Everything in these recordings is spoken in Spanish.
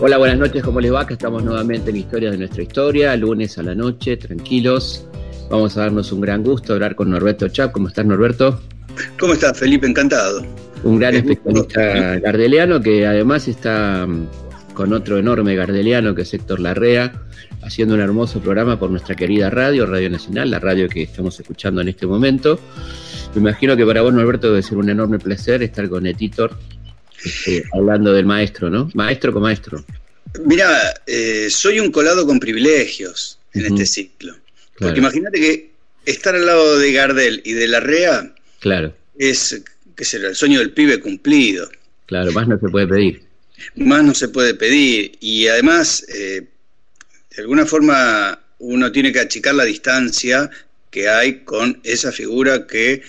Hola, buenas noches, ¿cómo les va? Acá estamos nuevamente en Historias de nuestra historia, lunes a la noche, tranquilos. Vamos a darnos un gran gusto hablar con Norberto Chap. ¿Cómo estás, Norberto? ¿Cómo estás, Felipe? Encantado. Un gran especialista gardeliano que además está mm, con otro enorme gardeliano que es Héctor Larrea, haciendo un hermoso programa por nuestra querida radio, Radio Nacional, la radio que estamos escuchando en este momento. Me imagino que para vos, Norberto, debe ser un enorme placer estar con Etitor este, hablando del maestro, ¿no? Maestro con maestro. Mira, eh, soy un colado con privilegios en este ciclo. Porque imagínate que estar al lado de Gardel y de Larrea claro. es, qué será, el sueño del pibe cumplido. Claro, más no se puede pedir. Más no se puede pedir. Y además, eh, de alguna forma, uno tiene que achicar la distancia que hay con esa figura que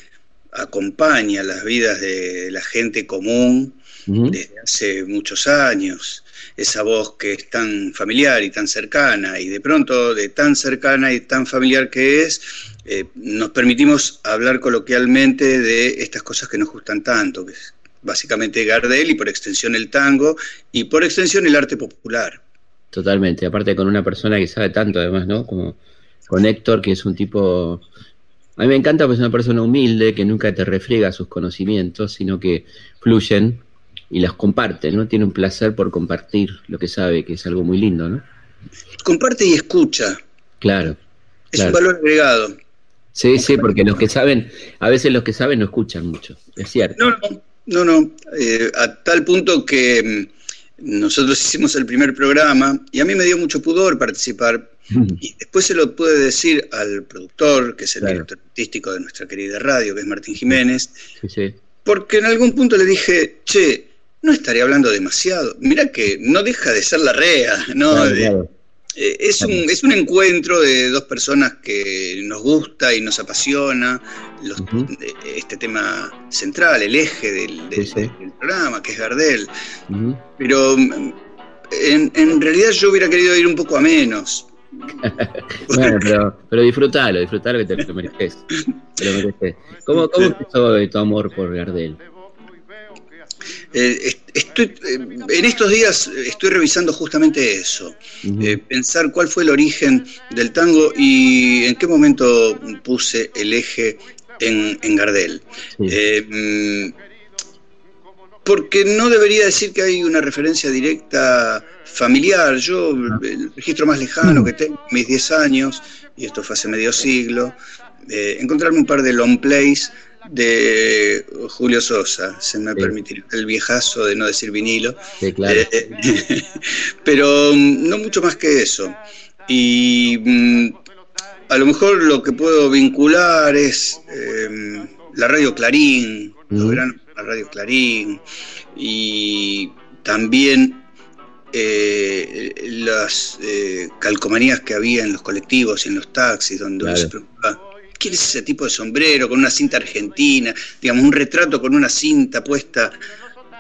acompaña las vidas de la gente común desde hace muchos años, esa voz que es tan familiar y tan cercana, y de pronto de tan cercana y tan familiar que es, eh, nos permitimos hablar coloquialmente de estas cosas que nos gustan tanto, que es básicamente Gardel y por extensión el tango y por extensión el arte popular. Totalmente, aparte con una persona que sabe tanto además, ¿no? Como con Héctor, que es un tipo... A mí me encanta porque es una persona humilde, que nunca te refriega sus conocimientos, sino que fluyen y las comparte, ¿no? Tiene un placer por compartir lo que sabe, que es algo muy lindo, ¿no? Comparte y escucha. Claro. Es un valor agregado. Sí, sí, porque los que saben, a veces los que saben no escuchan mucho, es cierto. No, no, no, no. Eh, a tal punto que mm, nosotros hicimos el primer programa y a mí me dio mucho pudor participar. Y después se lo pude decir al productor, que es el director artístico de nuestra querida radio, que es Martín Jiménez. Sí, sí. Porque en algún punto le dije, che, no estaría hablando demasiado. Mira que no deja de ser la rea, ¿no? Eh, es, un, es un encuentro de dos personas que nos gusta y nos apasiona este tema central, el eje del, programa, que es Gardel. Pero en, en, realidad yo hubiera querido ir un poco a menos. Bueno, pero, pero disfrutalo, disfrutalo que te lo mereces. ¿Cómo, cómo empezó tu amor por Gardel? Eh, estoy, eh, en estos días estoy revisando justamente eso, eh, pensar cuál fue el origen del tango y en qué momento puse el eje en, Gardel. Mm, porque no debería decir que hay una referencia directa familiar. Yo, el registro más lejano que tengo, mis 10 años, y esto fue hace medio siglo, encontrarme un par de long plays de Julio Sosa, se me sí. el viejazo de no decir vinilo. Eh, pero mm, no mucho más que eso. Y mm, a lo mejor lo que puedo vincular es em, la radio Clarín, la radio Clarín, y también eh, las eh, calcomanías que había en los colectivos y en los taxis, donde se preocupaba ¿Quién es ese tipo de sombrero con una cinta argentina? Digamos, un retrato con una cinta puesta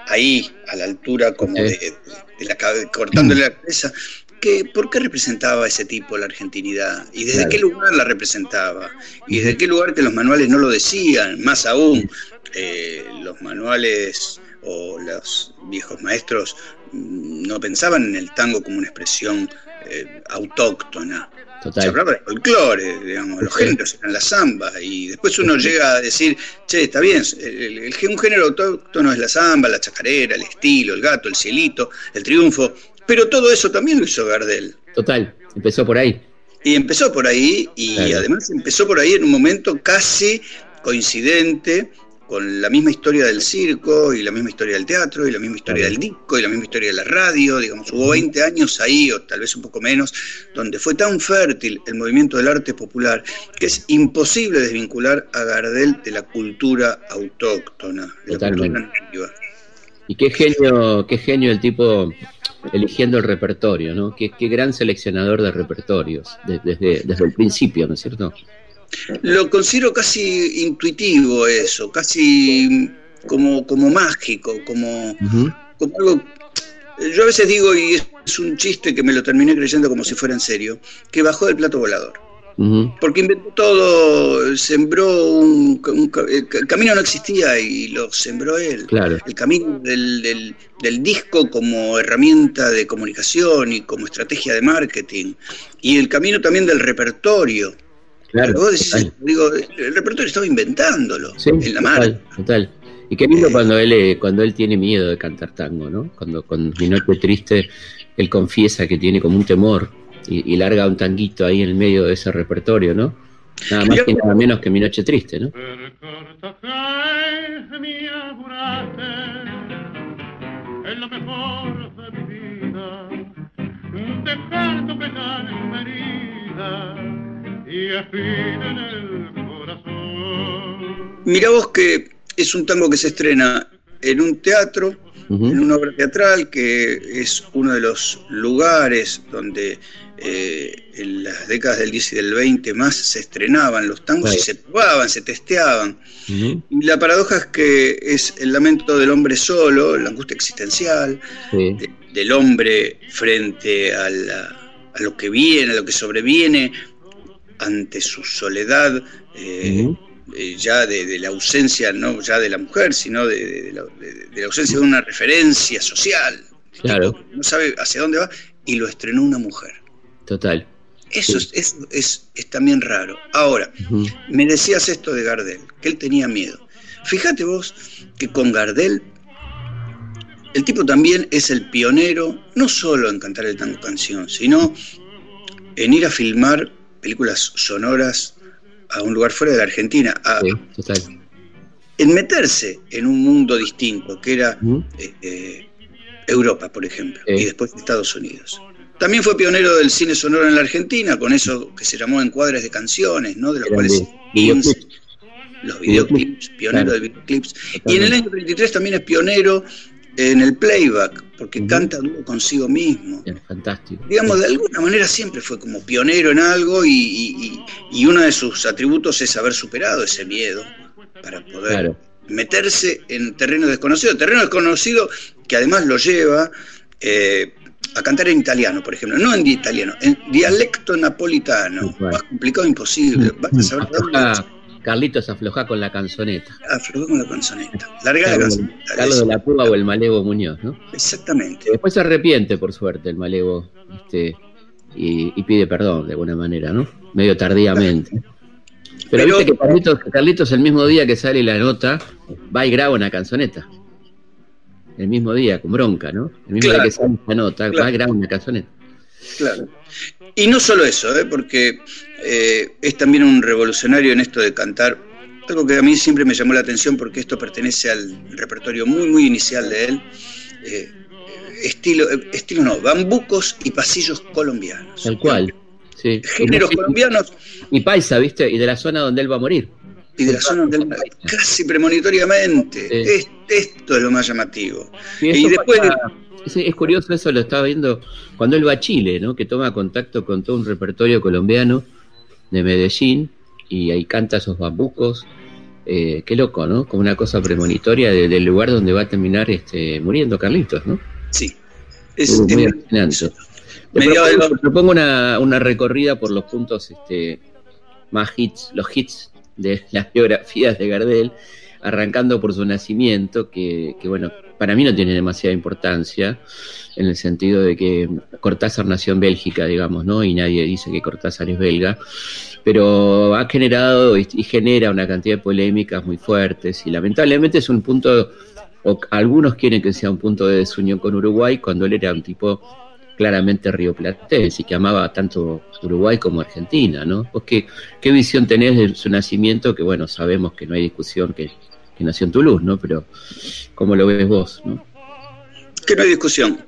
ahí, a la altura como de, la cabeza, cortándole la cabeza. ¿Qué, ¿Por qué representaba ese tipo la argentinidad? ¿Y desde qué lugar la representaba? ¿Y desde qué lugar que los manuales no lo decían? Más aún, eh, los manuales o los viejos maestros no pensaban en el tango como una expresión eh, autóctona, se hablaba de folclore, digamos, los géneros eran la samba, y después uno llega a decir, che, está bien, el, un género autóctono es la samba, la chacarera, el estilo, el gato, el cielito, el triunfo, pero todo eso también lo hizo Gardel. Total, empezó por ahí. Y empezó por ahí, y además empezó por ahí en un momento casi coincidente con la misma historia del circo y la misma historia del teatro y la misma historia del disco y la misma historia de la radio, digamos, hubo 20 años ahí o tal vez un poco menos, donde fue tan fértil el movimiento del arte popular que es imposible desvincular a Gardel de la cultura autóctona, de la cultura Y qué genio, qué genio el tipo eligiendo el repertorio, ¿no? Qué, qué gran seleccionador de repertorios desde, desde el principio, ¿no es cierto? Lo considero casi intuitivo eso, casi como, como mágico, como, algo... Yo a veces digo, y es un chiste que me lo terminé creyendo como si fuera en serio, que bajó del plato volador. Porque inventó todo, sembró un, El camino no existía y lo sembró él. Claro. El camino del, del, disco como herramienta de comunicación y como estrategia de marketing. Y el camino también del repertorio. Claro. digo, el repertorio estaba inventándolo en la total, Total. Y qué lindo eh. cuando él eh, cuando él tiene miedo de cantar tango, ¿no? Cuando con Mi Noche Triste él confiesa que tiene como un temor y, larga un tanguito ahí en el medio de ese repertorio, ¿no? Nada más y nada menos que Mi Noche Triste, ¿no? Mira vos que es un tango que se estrena en un teatro, en una obra teatral, que es uno de los lugares donde eh, en las décadas del 10 y del 20 más se estrenaban los tangos y se probaban, se testeaban. Y la paradoja es que es el lamento del hombre solo, la angustia existencial, del hombre frente a, a, lo que viene, a lo que sobreviene, ante su soledad. Eh, eh, ya de, la ausencia, no ya de la mujer, sino de, la, ausencia de una referencia social. Claro. No sabe hacia dónde va y lo estrenó una mujer. Total. Eso es, es, también raro. Ahora, me decías esto de Gardel, que él tenía miedo. Fíjate vos que con Gardel, el tipo también es el pionero, no solo en cantar el tango canción, sino en ir a filmar películas sonoras a un lugar fuera de la Argentina, a, en meterse en un mundo distinto, que era eh, eh, Europa, por ejemplo, y después Estados Unidos. También fue pionero del cine sonoro en la Argentina, con eso que se llamó encuadres de canciones, ¿no? De los cuales los videoclips, pionero de videoclips. Y en el año 33 también es pionero en el playback, porque canta duro consigo mismo. fantástico. Digamos, de alguna manera siempre fue como pionero en algo y, uno de sus atributos es haber superado ese miedo para poder meterse en terreno desconocido. Terreno desconocido que además lo lleva eh, a cantar en italiano, por ejemplo, no en italiano, en dialecto napolitano. Más complicado imposible. Vas a saber Carlitos afloja con la canzoneta. Afloja con la canzoneta. Larga la canzoneta. Carlos de la Cuba o el Malevo Muñoz, ¿no? Exactamente. Después se arrepiente, por suerte, el Malevo este, y, pide perdón de alguna manera, ¿no? Medio tardíamente. Pero, viste que Carlitos, Carlitos, el mismo día que sale la nota, va y graba una canzoneta. El mismo día, con bronca, ¿no? El mismo día que sale la nota, va y graba una canzoneta. Claro. Y no solo eso, ¿eh? porque eh, es también un revolucionario en esto de cantar. Algo que a mí siempre me llamó la atención porque esto pertenece al repertorio muy, muy inicial de él. Eh, estilo, estilo no, bambucos y pasillos colombianos. Tal cual. Sí. Géneros colombianos. Y paisa, ¿viste? Y de la zona donde él va a morir. Y de la zona donde él va Casi premonitoriamente. esto es lo más llamativo. y después es, curioso eso, lo estaba viendo cuando él va a Chile, ¿no? Que toma contacto con todo un repertorio colombiano de Medellín y ahí canta esos bambucos. Eh, qué loco, ¿no? Como una cosa premonitoria del lugar donde va a terminar este, muriendo Carlitos, ¿no? Sí. Es, muy fascinante. propongo, una, una, recorrida por los puntos este, más hits, los hits de las biografías de Gardel, arrancando por su nacimiento, que, que bueno, para mí no tiene demasiada importancia, en el sentido de que Cortázar nació en Bélgica, digamos, ¿no? Y nadie dice que Cortázar es belga, pero ha generado y, genera una cantidad de polémicas muy fuertes y lamentablemente es un punto, o algunos quieren que sea un punto de desunión con Uruguay, cuando él era un tipo claramente rioplatense y que amaba tanto Uruguay como Argentina, ¿no? qué, qué visión tenés de su nacimiento? Que bueno, sabemos que no hay discusión que que nació en Toulouse, ¿no? Pero, ¿cómo lo ves vos, no? Que no hay discusión.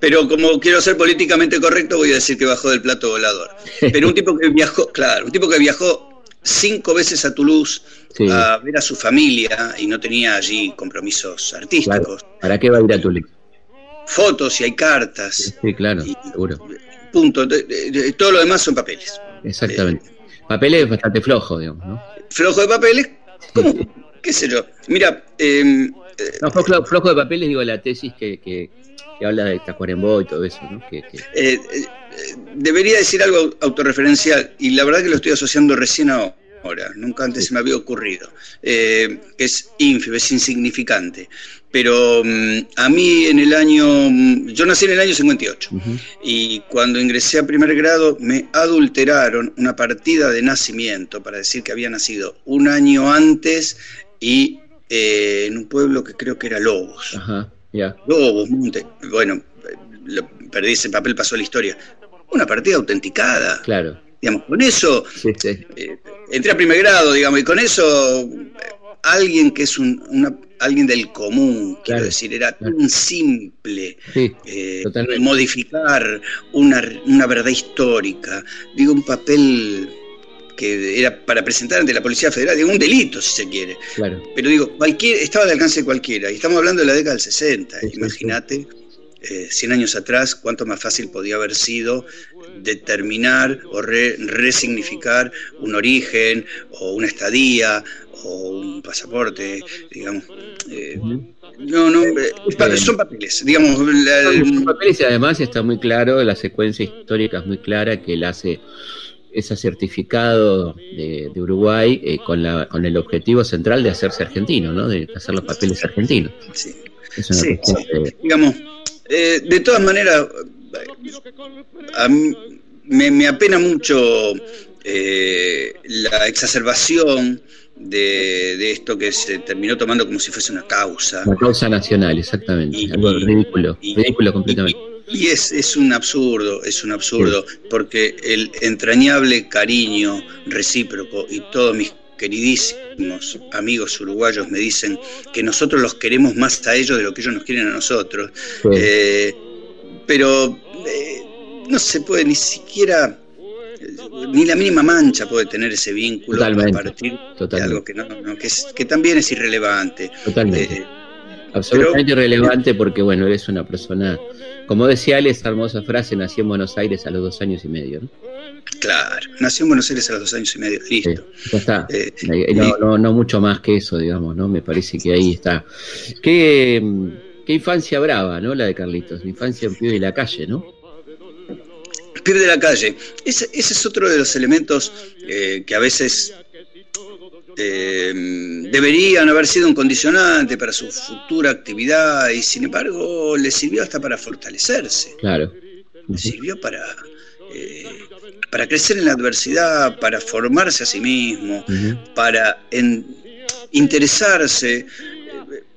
Pero como quiero ser políticamente correcto, voy a decir que bajó del plato volador. Pero un tipo que viajó, claro, un tipo que viajó cinco veces a Toulouse a ver a su familia y no tenía allí compromisos artísticos. ¿Para qué va a ir a Toulouse? Fotos y hay cartas. Sí, claro, seguro. Punto. todo lo demás son papeles. Exactamente. papeles bastante flojo, digamos, ¿no? Flojo de papeles, como qué sé yo. Mira, em, no, flojo, de papeles, digo, la tesis que, que, habla de Tacuarembó y todo eso, ¿no? Que, eh, debería decir algo autorreferencial y la verdad que lo estoy asociando recién ahora nunca antes se me había ocurrido. Eh, es ínfimo, es insignificante. Pero mm, a mí en el año, mm, yo nací en el año 58 y cuando ingresé a primer grado me adulteraron una partida de nacimiento para decir que había nacido un año antes y eh, en un pueblo que creo que era Lobos. Ajá, Lobos, Monte. Bueno, perdí ese papel, pasó a la historia. Una partida autenticada. Claro. Digamos, con eso eh, entré a primer grado, digamos, y con eso alguien que es un, alguien del común, quiero decir, era tan simple eh, modificar una, una, verdad histórica, digo, un papel que era para presentar ante la Policía Federal, digo, un delito si se quiere. Pero digo, cualquier, estaba al alcance de cualquiera, y estamos hablando de la década del 60, imagínate. 100 años atrás, cuánto más fácil podía haber sido determinar o resignificar un origen o una estadía o un pasaporte, digamos. Eh, no, no, eh, son papeles, digamos. son papeles y además está muy claro, la secuencia histórica es muy clara que él hace ese certificado de, Uruguay eh, con, la, con el objetivo central de hacerse argentino, ¿no? De hacer los papeles argentinos. Sí, sí, digamos, de todas maneras, a mí me, apena mucho eh, la exacerbación de, esto que se terminó tomando como si fuese una causa. Una causa nacional, exactamente. Algo ridículo, ridículo completamente. Y, es, es, un absurdo, es un absurdo, porque el entrañable cariño recíproco y todos mis queridísimos amigos uruguayos me dicen que nosotros los queremos más a ellos de lo que ellos nos quieren a nosotros. Eh, pero eh, no se puede ni siquiera, ni la mínima mancha puede tener ese vínculo a partir de algo que, no, que, que, también es irrelevante. Totalmente. Eh, Absolutamente irrelevante porque, bueno, eres una persona, como decía Ale, esa hermosa frase, nació en Buenos Aires a los dos años y medio. ¿no? Claro, nació en Buenos Aires a los dos años y medio, listo. ya está. Eh, no, no, no, mucho más que eso, digamos, ¿no? Me parece que ahí está. Qué, qué infancia brava, ¿no? La de Carlitos, infancia en pie de la calle, ¿no? de la calle. Ese, es otro de los elementos eh, que a veces eh, deberían haber sido un condicionante para su futura actividad y sin embargo le sirvió hasta para fortalecerse. Claro. Le sirvió para, eh, para crecer en la adversidad, para formarse a sí mismo, para interesarse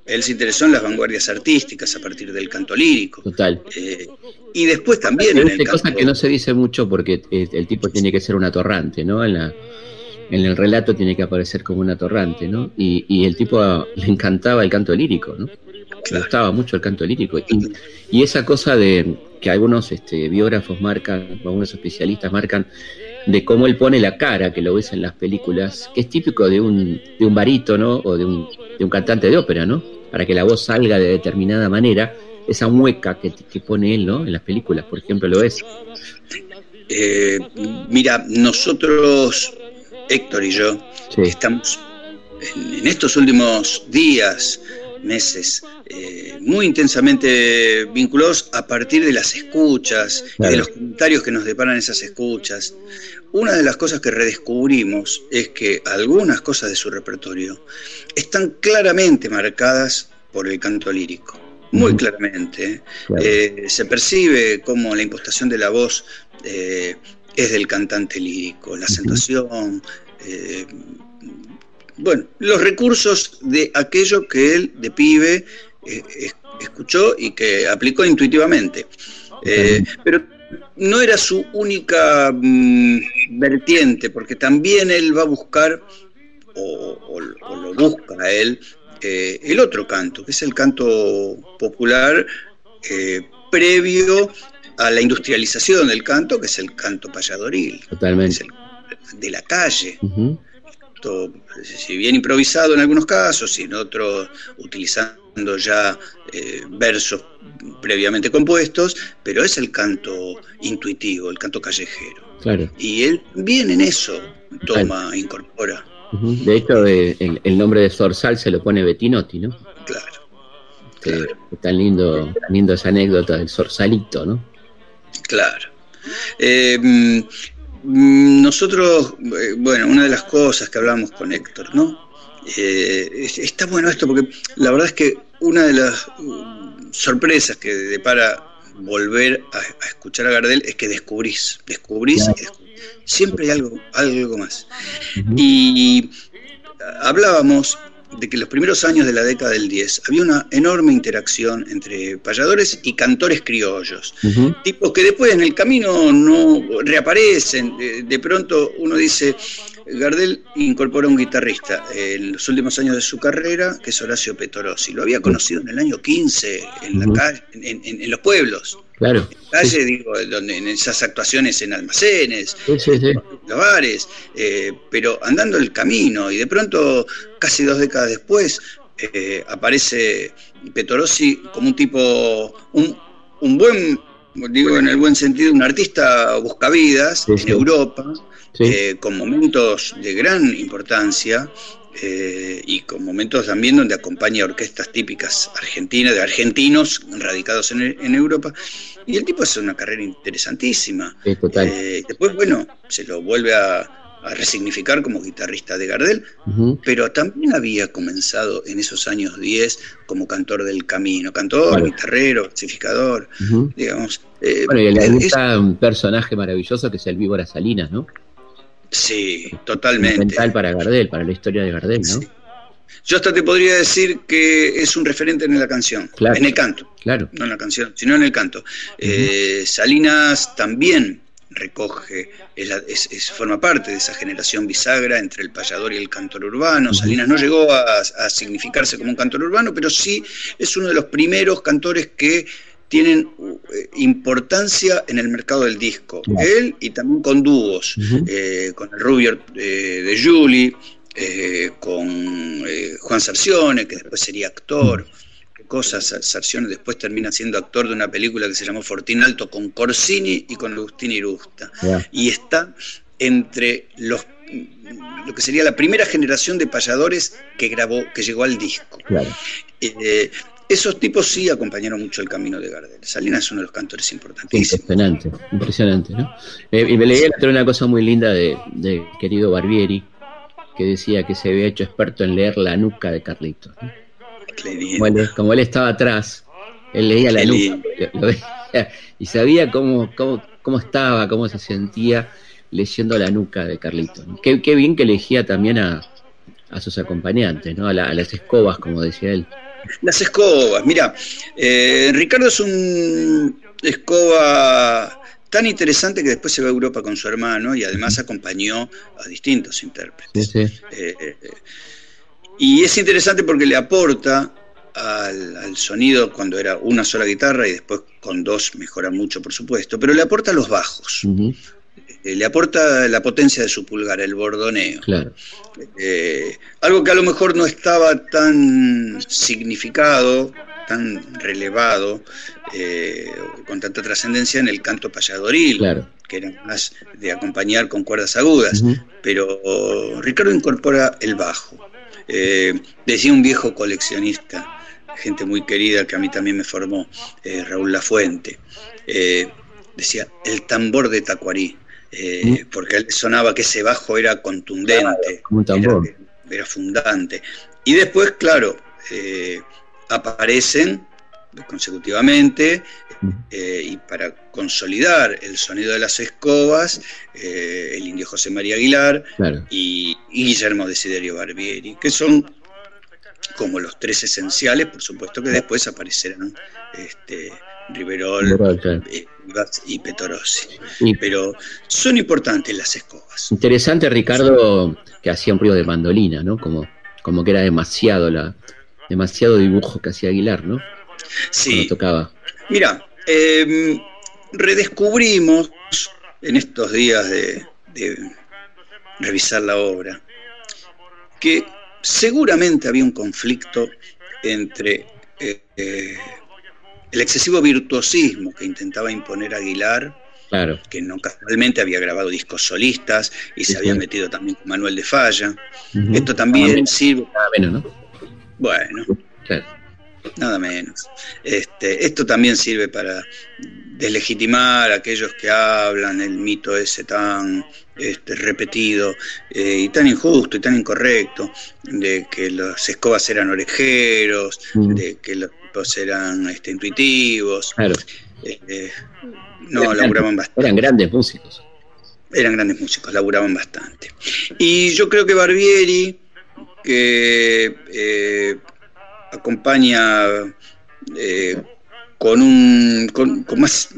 él se interesó en las vanguardias artísticas a partir del canto lírico. Total. Eh, y después también en el cosa que no se dice mucho porque el tipo tiene que ser un atorrante, ¿no? En, la, en el relato tiene que aparecer como un atorrante, ¿no? Y, y el tipo le encantaba el canto lírico, ¿no? Le gustaba mucho el canto lírico. Y, y esa cosa de que algunos este, biógrafos marcan, algunos especialistas marcan, de cómo él pone la cara, que lo ves en las películas, que es típico de un, de un barítono o de un, de un cantante de ópera, ¿no? para que la voz salga de determinada manera, esa mueca que, pone él ¿no? en las películas, por ejemplo, lo es. Eh, mira, nosotros, Héctor y yo, estamos en, estos últimos días, meses, eh, muy intensamente vinculados a partir de las escuchas y de los comentarios que nos deparan esas escuchas. Una de las cosas que redescubrimos es que algunas cosas de su repertorio están claramente marcadas por el canto lírico, muy claramente. Eh, se percibe como la impostación de la voz eh, es del cantante lírico, la acentuación, eh, bueno, los recursos de aquello que él de pibe escuchó y que aplicó intuitivamente. pero no era su única mm, vertiente, porque también él va a buscar, o, lo busca él, eh, el otro canto, que es el canto popular eh, previo a la industrialización del canto, que es el canto payadoril. Totalmente. de la calle. Si bien improvisado en algunos casos, y en otros utilizando ya eh, versos previamente compuestos, pero es el canto intuitivo, el canto callejero. Claro. Y él bien en eso toma, incorpora. De hecho, eh, el, nombre de Zorzal se lo pone Bettinotti, ¿no? Claro. tan lindo, tan lindo esa anécdota del Zorsalito, ¿no? Claro. Eh, mm, nosotros, eh, bueno, una de las cosas que hablamos con Héctor, ¿no? está bueno esto porque la verdad es que una de las mm, sorpresas que depara volver a, escuchar a Gardel es que descubrís, descubrís, siempre hay algo, algo más. Y hablábamos de que en los primeros años de la década del 10 había una enorme interacción entre payadores y cantores criollos, tipos que después en el camino no reaparecen, de, pronto uno dice, Gardel incorpora un guitarrista en los últimos años de su carrera, que es Horacio Petorossi, lo había conocido en el año 15 en, la calle, en, los pueblos. Claro. En la calle, digo, donde, en esas actuaciones en almacenes, en los bares, eh, pero andando el camino y de pronto, casi dos décadas después, eh, aparece Petorossi como un tipo, un, un buen, digo en el buen sentido, un artista buscavidas en Europa, eh, con momentos de gran importancia eh, y con momentos también donde acompaña orquestas típicas argentinas, de argentinos radicados en, Europa. Y el tipo hace una carrera interesantísima. Eh, después, bueno, se lo vuelve a, resignificar como guitarrista de Gardel, pero también había comenzado en esos años 10 como cantor del camino, cantor, guitarrero, clasificador, digamos. bueno, y le gusta un personaje maravilloso que es el Víbora Salinas, ¿no? Sí, totalmente. para Gardel, para la historia de Gardel, ¿no? Yo hasta te podría decir que es un referente en la canción, en el canto. Claro. No en la canción, sino en el canto. Eh, Salinas también recoge, es, forma parte de esa generación bisagra entre el payador y el cantor urbano. Salinas no llegó a, significarse como un cantor urbano, pero sí es uno de los primeros cantores que tienen eh, importancia en el mercado del disco. Él y también con dúos, eh, con el Rubio eh, de Julie, con Juan Sarcione, que después sería actor. Qué cosas, Sarcione después termina siendo actor de una película que se llamó Fortín Alto con Corsini y con Agustín Irusta. Y está entre los lo que sería la primera generación de payadores que grabó, que llegó al disco. Claro. Esos tipos sí acompañaron mucho el camino de Gardel. Salinas es uno de los cantores importantísimos. Impresionante, impresionante, ¿no? Eh, y me leí una cosa muy linda de, querido Barbieri, que decía que se había hecho experto en leer la nuca de Carlitos. Como, él, estaba atrás, él leía la nuca y sabía cómo, cómo, estaba, cómo se sentía leyendo la nuca de Carlitos. Qué, bien que elegía también a, sus acompañantes, ¿no? a las escobas, como decía él. Las escobas, mira, eh, Ricardo es un escoba tan interesante que después se va a Europa con su hermano y además acompañó a distintos intérpretes. Eh, y es interesante porque le aporta al, sonido cuando era una sola guitarra y después con dos mejora mucho, por supuesto, pero le aporta los bajos. Eh, le aporta la potencia de su pulgar, el bordoneo. Eh, algo que a lo mejor no estaba tan significado, tan relevado, eh, con tanta trascendencia en el canto payadoril, que era más de acompañar con cuerdas agudas. Pero Ricardo incorpora el bajo. decía un viejo coleccionista, gente muy querida que a mí también me formó, Raúl Lafuente, decía, el tambor de Tacuarí eh, porque él sonaba que ese bajo era contundente, Era, fundante. Y después, claro, eh, aparecen consecutivamente eh, y para consolidar el sonido de las escobas, el indio José María Aguilar y, Guillermo Desiderio Barbieri, que son como los tres esenciales, por supuesto que después aparecerán este, Riverol, y Petorossi. Pero son importantes las escobas. Interesante, Ricardo, que hacía un ruido de mandolina, ¿no? Como, como que era demasiado la demasiado dibujo que hacía Aguilar, ¿no? Sí. tocaba. Mira, em, redescubrimos en estos días de, revisar la obra que seguramente había un conflicto entre eh, eh, el excesivo virtuosismo que intentaba imponer Aguilar claro. que no casualmente había grabado discos solistas y se había metido también con Manuel de Falla. Esto también sirve. Nada menos, ¿no? Bueno, nada menos. Este, esto también sirve para deslegitimar a aquellos que hablan el mito ese tan este, repetido eh, y tan injusto y tan incorrecto de que los escobas eran orejeros, de que los tipos eran este, intuitivos. Claro. Eh, no, laburaban bastante. Eran grandes músicos. Eran grandes músicos, laburaban bastante. Y yo creo que Barbieri, que eh, acompaña con, un, con, más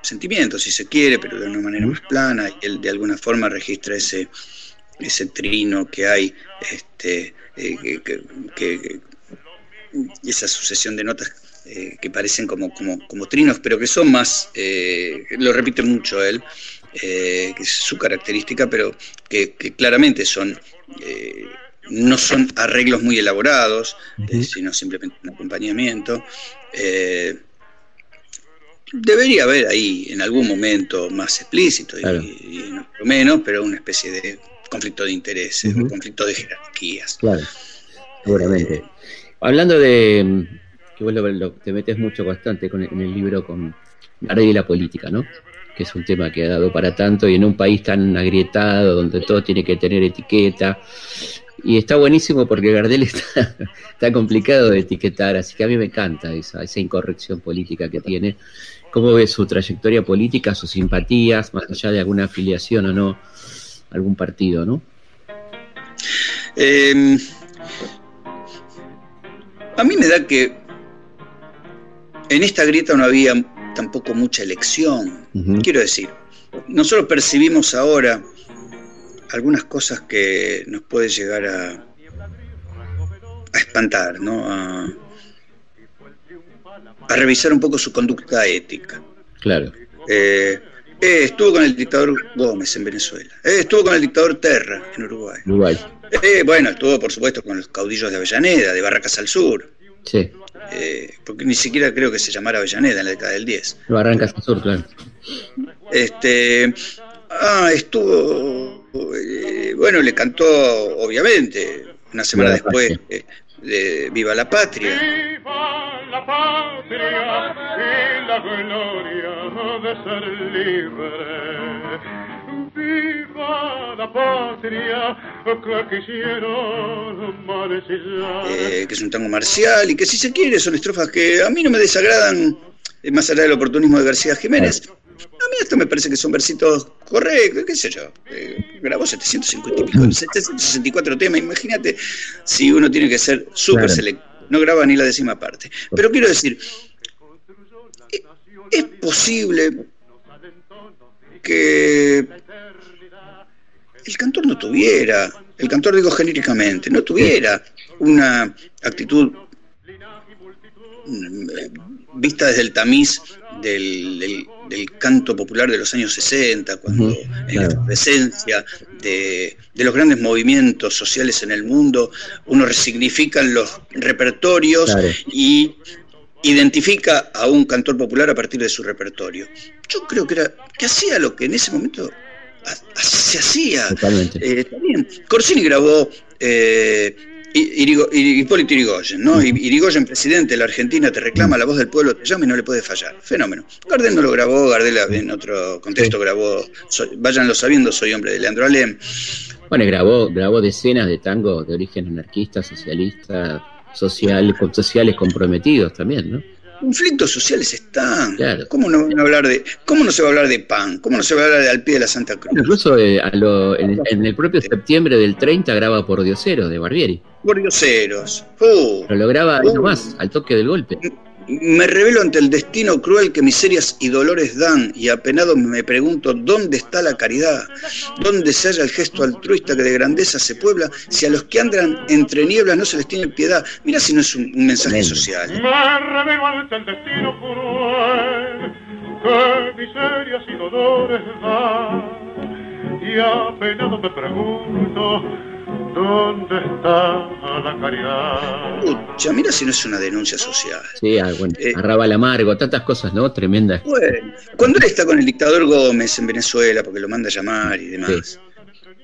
sentimiento, si se quiere, pero de una manera más plana, y él de alguna forma registra ese, ese trino que hay, este, eh, que, esa sucesión de notas eh, que parecen como, como, como, trinos, pero que son más, eh, lo repite mucho él, que es su característica, pero que, claramente son no son arreglos muy elaborados, sino simplemente un acompañamiento. Debería haber ahí en algún momento más explícito y, no menos, pero una especie de conflicto de intereses, un conflicto de jerarquías. Claro, seguramente. Hablando de que vos te metes mucho bastante con, en el libro con la y la política, ¿no? Que es un tema que ha dado para tanto y en un país tan agrietado donde todo tiene que tener etiqueta. Y está buenísimo porque Gardel está, está complicado de etiquetar, así que a mí me encanta esa, esa incorrección política que tiene ¿Cómo ves su trayectoria política, sus simpatías, más allá de alguna afiliación o no algún partido, no? Em, a mí me da que en esta grieta no había tampoco mucha elección. Quiero decir, nosotros percibimos ahora algunas cosas que nos puede llegar a, a espantar, ¿no? A, a revisar un poco su conducta ética. Claro. Eh, eh, estuvo con el dictador Gómez en Venezuela. Eh, estuvo con el dictador Terra en Uruguay. Uruguay. Bueno, estuvo por supuesto con los caudillos de Avellaneda, de Barracas al Sur. Sí. porque ni siquiera creo que se llamara Avellaneda en la década del 10. Barracas al Sur, claro. Este, ah, estuvo, bueno, le cantó, obviamente, una semana después, de Viva la Patria la patria y la gloria de ser libre. Viva la patria que quisieron eh, que es un tango marcial y que si se quiere son estrofas que a mí no me desagradan, eh, más allá del oportunismo de García Jiménez. A mí esto me parece que son versitos correctos, qué sé yo. Eh, grabó 750 y pico, 764 temas. Imagínate si uno tiene que ser súper selectivo no graba ni la décima parte. Pero quiero decir, es posible que el cantor no tuviera, el cantor digo genéricamente, no tuviera una actitud mm, vista desde el tamiz del, canto popular de los años 60, cuando en la presencia de, los grandes movimientos sociales en el mundo, uno resignifica los repertorios y identifica a un cantor popular a partir de su repertorio. Yo creo que era que hacía lo que en ese momento se hacía. Eh, también Corsini grabó eh, Hipólito Irigoyen, ¿no? Irigoyen, presidente de la Argentina, te reclama, la voz del pueblo te llama y no le puede fallar. Fenómeno. Gardel no lo grabó, Gardel en otro contexto grabó, váyanlo sabiendo, soy hombre de Leandro Alem. Bueno, grabó, grabó decenas de tangos de origen anarquista, socialista, social, sociales comprometidos también, ¿no? conflictos sociales están. ¿Cómo, no van a hablar de, ¿Cómo no se va a hablar de pan? ¿Cómo no se va a hablar de al pie de la Santa Cruz? Incluso eh, en, el propio septiembre del 30 graba por Dioseros de Barbieri. Por Dioseros. Uh, Pero lo graba uh, nomás, al toque del golpe. Me revelo ante el destino cruel que miserias y dolores dan, y apenado me pregunto dónde está la caridad, dónde se halla el gesto altruista que de grandeza se puebla, si a los que andan entre nieblas no se les tiene piedad. Mira si no es un, mensaje social. Me revelo ante el destino cruel que miserias y dolores dan, y apenado me pregunto ¿Dónde está la caridad? mira si no es una denuncia social. Sí, ah, bueno, eh, Arrabal Amargo, tantas cosas, ¿no? Tremendas. Bueno, cuando él está con el dictador Gómez en Venezuela, porque lo manda a llamar y demás,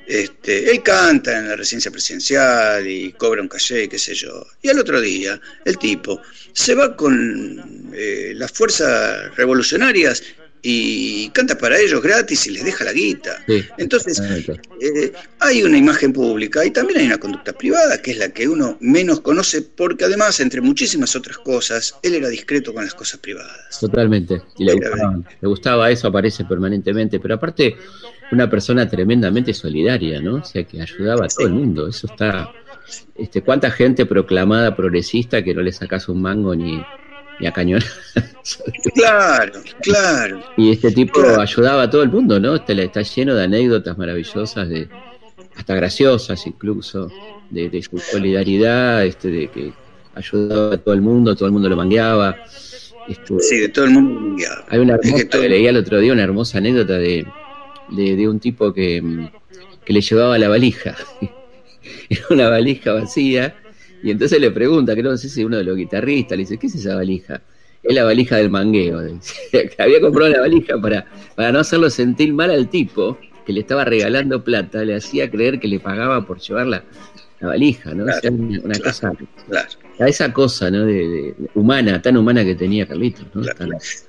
este, él canta en la residencia presidencial y cobra un caché, qué sé yo. Y al otro día, el tipo se va con eh, las fuerzas revolucionarias y canta para ellos gratis y les deja la guita. Entonces, ah, eh, hay una imagen pública y también hay una conducta privada, que es la que uno menos conoce, porque además, entre muchísimas otras cosas, él era discreto con las cosas privadas. Totalmente. Y le, gustaba, eso, aparece permanentemente, pero aparte, una persona tremendamente solidaria, ¿no? O sea, que ayudaba a todo el mundo. Eso está. Este, ¿Cuánta gente proclamada progresista que no le sacas un mango ni, y a cañón. claro, claro. Y este tipo ayudaba a todo el mundo, ¿no? Está, está lleno de anécdotas maravillosas, de hasta graciosas incluso, de, su solidaridad, este, de que ayudaba a todo el mundo, todo el mundo lo mangueaba. Este, sí, de todo el mundo mangueaba. Hay una hermosa, que leía el otro día una hermosa anécdota de, de, un tipo que, que le llevaba la valija. Era una valija vacía y entonces le pregunta, que no sé si uno de los guitarristas, le dice, ¿qué es esa valija? Es la valija del mangueo. Había comprado la valija para, para no hacerlo sentir mal al tipo que le estaba regalando plata, le hacía creer que le pagaba por llevar la, valija, ¿no? una, cosa a esa cosa ¿no? De, humana, tan humana que tenía Carlitos. ¿no?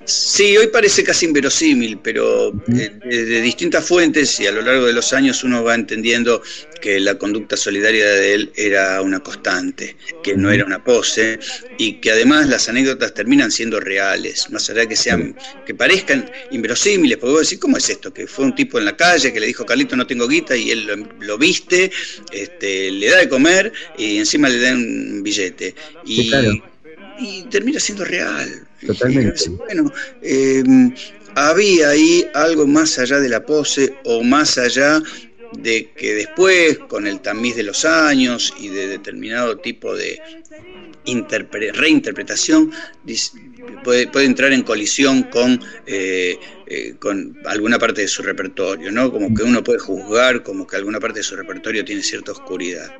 Sí, hoy parece casi inverosímil, pero eh, de, distintas fuentes y a lo largo de los años uno va entendiendo que la conducta solidaria de él era una constante, que no era una pose y que además las anécdotas terminan siendo reales, más allá que sean, que parezcan inverosímiles, porque vos decís, ¿cómo es esto? Que fue un tipo en la calle que le dijo, Carlito, no tengo guita y él lo, viste, este, le da de comer y encima le da un billete. Y, termina siendo real. Totalmente. Bueno, em, había ahí algo más allá de la pose o más allá de que después, con el tamiz de los años y de determinado tipo de reinterpretación, puede, puede, entrar en colisión con, eh, eh, con alguna parte de su repertorio, ¿no? Como que uno puede juzgar como que alguna parte de su repertorio tiene cierta oscuridad.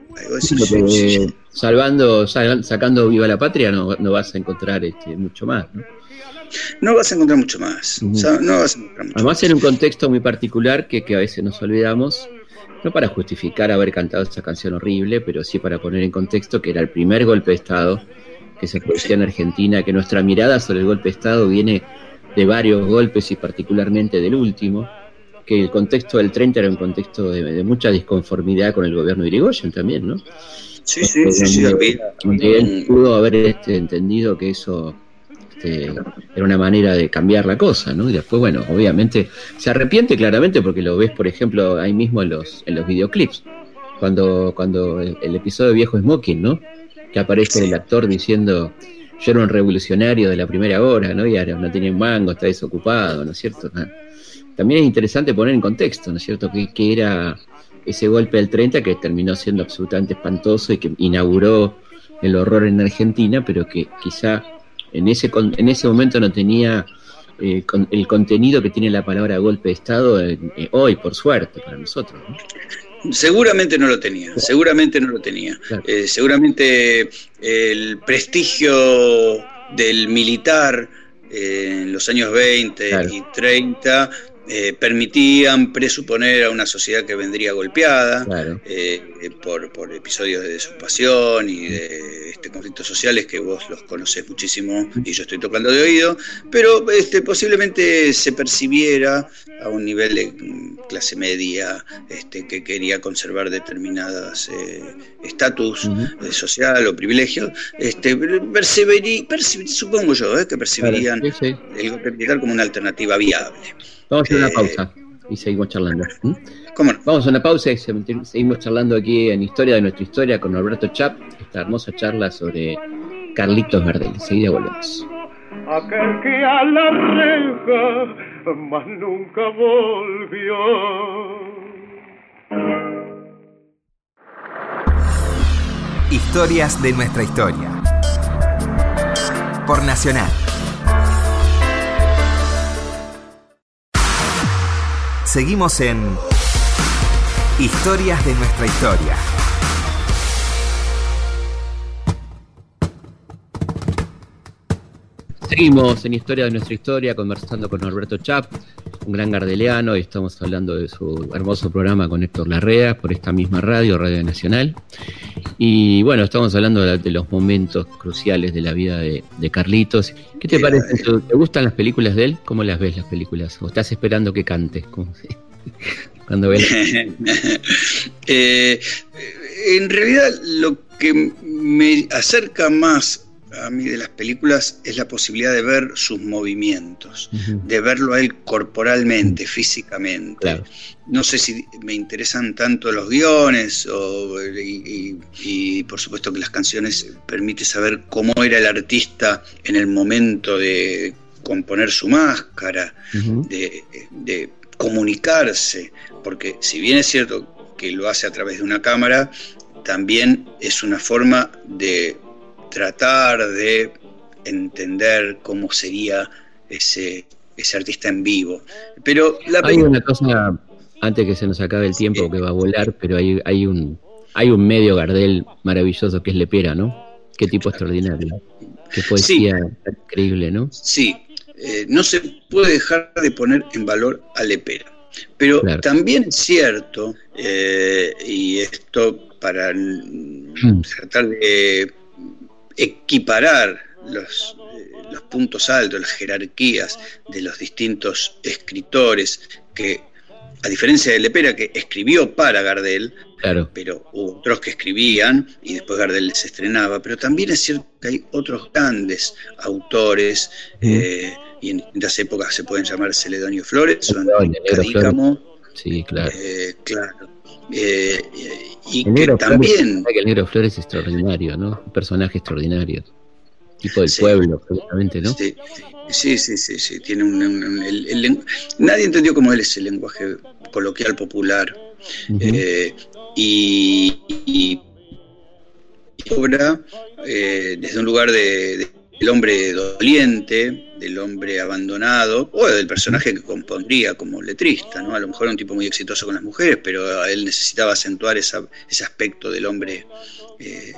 salvando, sacando Viva la Patria no, no vas a encontrar este, mucho más, ¿no? No vas a encontrar mucho más. no vas a encontrar mucho Además, en un contexto muy particular que, que a veces nos olvidamos, no para justificar haber cantado esa canción horrible, pero sí para poner en contexto que era el primer golpe de Estado que se producía en Argentina, que nuestra mirada sobre el golpe de Estado viene de varios golpes y particularmente del último, que el contexto del 30 era un contexto de, mucha disconformidad con el gobierno de Irigoyen también, ¿no? Sí, sí, sí, sí, donde él pudo haber este, entendido que eso este, era una manera de cambiar la cosa, ¿no? Y después, bueno, obviamente se arrepiente claramente porque lo ves, por ejemplo, ahí mismo en los, en los videoclips, cuando, cuando el, episodio Viejo Smoking, ¿no? Que aparece el actor diciendo, yo era un revolucionario de la primera hora, ¿no? Y ahora no tenía mango, está desocupado, ¿no es cierto? Ah. También es interesante poner en contexto, ¿no es cierto?, que, que era ese golpe del 30 que terminó siendo absolutamente espantoso y que inauguró el horror en Argentina, pero que quizá en ese, en ese momento no tenía eh, el contenido que tiene la palabra golpe de Estado eh, hoy, por suerte, para nosotros. Seguramente no lo tenía, seguramente no lo tenía. Eh, seguramente el prestigio del militar en los años 20 y 30 eh, permitían presuponer a una sociedad que vendría golpeada eh, por, episodios de desocupación y de este, conflictos sociales que vos los conoces muchísimo y yo estoy tocando de oído, pero este, posiblemente se percibiera a un nivel de clase media este, que quería conservar determinadas eh, estatus social o privilegios, este, supongo yo que percibirían el golpe militar como una alternativa viable. Vamos a hacer una eh, pausa y seguimos charlando. ¿Cómo no? Vamos a una pausa y seguimos charlando aquí en Historia de nuestra historia con Alberto Chap, esta hermosa charla sobre Carlitos Gardel. Seguida volvemos. Aquel que a la reja más nunca volvió. Historias de nuestra historia. Por Nacional. Seguimos en Historias de nuestra historia. Seguimos en Historia de nuestra historia conversando con Norberto Chap, un gran gardeliano, y estamos hablando de su hermoso programa con Héctor Larrea por esta misma radio, Radio Nacional. Y bueno, estamos hablando de, los momentos cruciales de la vida de, Carlitos. ¿Qué te parece? ¿Te gustan las películas de él? ¿Cómo las ves las películas? ¿O estás esperando que cante? Cuando ves. Eh, en realidad lo que me acerca más a mí de las películas es la posibilidad de ver sus movimientos, de verlo a él corporalmente, físicamente. No sé si me interesan tanto los guiones y, por supuesto que las canciones permiten saber cómo era el artista en el momento de componer su máscara, de, de comunicarse, porque si bien es cierto que lo hace a través de una cámara, también es una forma de tratar de entender cómo sería ese, ese artista en vivo. Pero la hay una cosa, antes que se nos acabe el tiempo, que va a volar, pero hay, hay, un, hay un medio Gardel maravilloso que es Lepera, ¿no? Qué tipo extraordinario. Qué poesía increíble, ¿no? Sí, eh, no se puede dejar de poner en valor a Lepera. Pero también es cierto, eh, y esto para hmm. tratar de equiparar los, eh, los puntos altos, las jerarquías de los distintos escritores que, a diferencia de Lepera, que escribió para Gardel, pero hubo otros que escribían y después Gardel les estrenaba, pero también es cierto que hay otros grandes autores, eh, y en distintas épocas se pueden llamar Celedonio Flores o Cadícamo. Sí, claro. Eh, claro. Eh, y que también. que el Negro Flores es extraordinario, ¿no? Un personaje extraordinario. Tipo del pueblo, absolutamente, ¿no? Sí, sí, sí, sí. Tiene un, nadie entendió cómo él es el lenguaje coloquial popular. Eh, y, y, obra eh, desde un lugar de del hombre doliente, del hombre abandonado, o del personaje que compondría como letrista, ¿no? A lo mejor era un tipo muy exitoso con las mujeres, pero él necesitaba acentuar ese aspecto del hombre eh,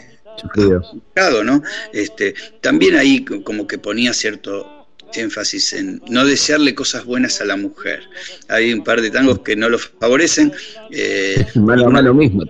¿no? Este, también ahí como que ponía cierto énfasis en no desearle cosas buenas a la mujer. Hay un par de tangos que no lo favorecen. Eh, mano a mano mismo.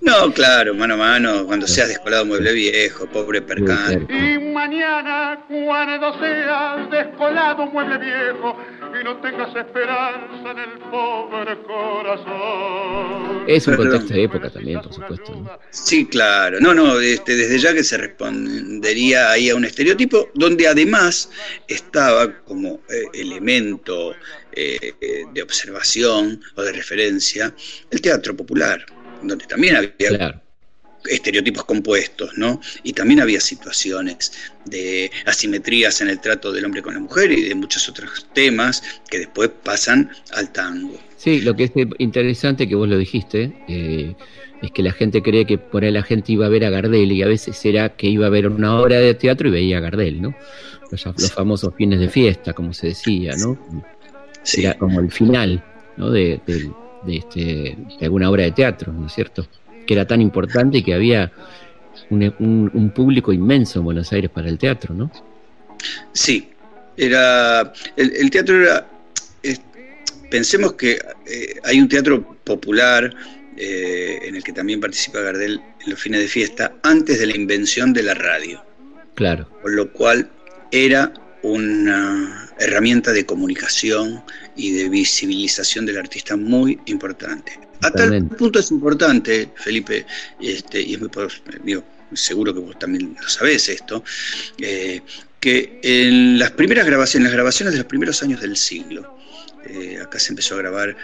No, claro, mano a mano, cuando seas descolado mueble viejo, pobre percán. Y mañana, cuando seas descolado mueble viejo, y no tengas esperanza en el pobre corazón. Es un contexto de época también, por supuesto. Sí, claro. No, no, este, desde ya que se respondería ahí a un estereotipo, donde además estaba como eh, elemento eh, de observación o de referencia el teatro popular donde también había estereotipos compuestos, ¿no? Y también había situaciones de asimetrías en el trato del hombre con la mujer y de muchos otros temas que después pasan al tango. Sí, lo que es interesante que vos lo dijiste, eh, es que la gente cree que por ahí la gente iba a ver a Gardel y a veces era que iba a ver una obra de teatro y veía a Gardel, ¿no? Los, famosos fines de fiesta, como se decía, ¿no? Era como el final, ¿no? de, de, este, de alguna obra de teatro, ¿no es cierto? Que era tan importante y que había un, público inmenso en Buenos Aires para el teatro, ¿no? Sí, era el, teatro era pensemos que eh, hay un teatro popular eh, en el que también participa Gardel en los fines de fiesta antes de la invención de la radio. Claro. Con lo cual era una herramienta de comunicación y de visibilización del artista muy importante. A tal punto es importante, Felipe, este, y es muy digo, seguro que vos también lo sabés esto, eh, que en las primeras grabaciones, las grabaciones de los primeros años del siglo, eh, acá se empezó a grabar,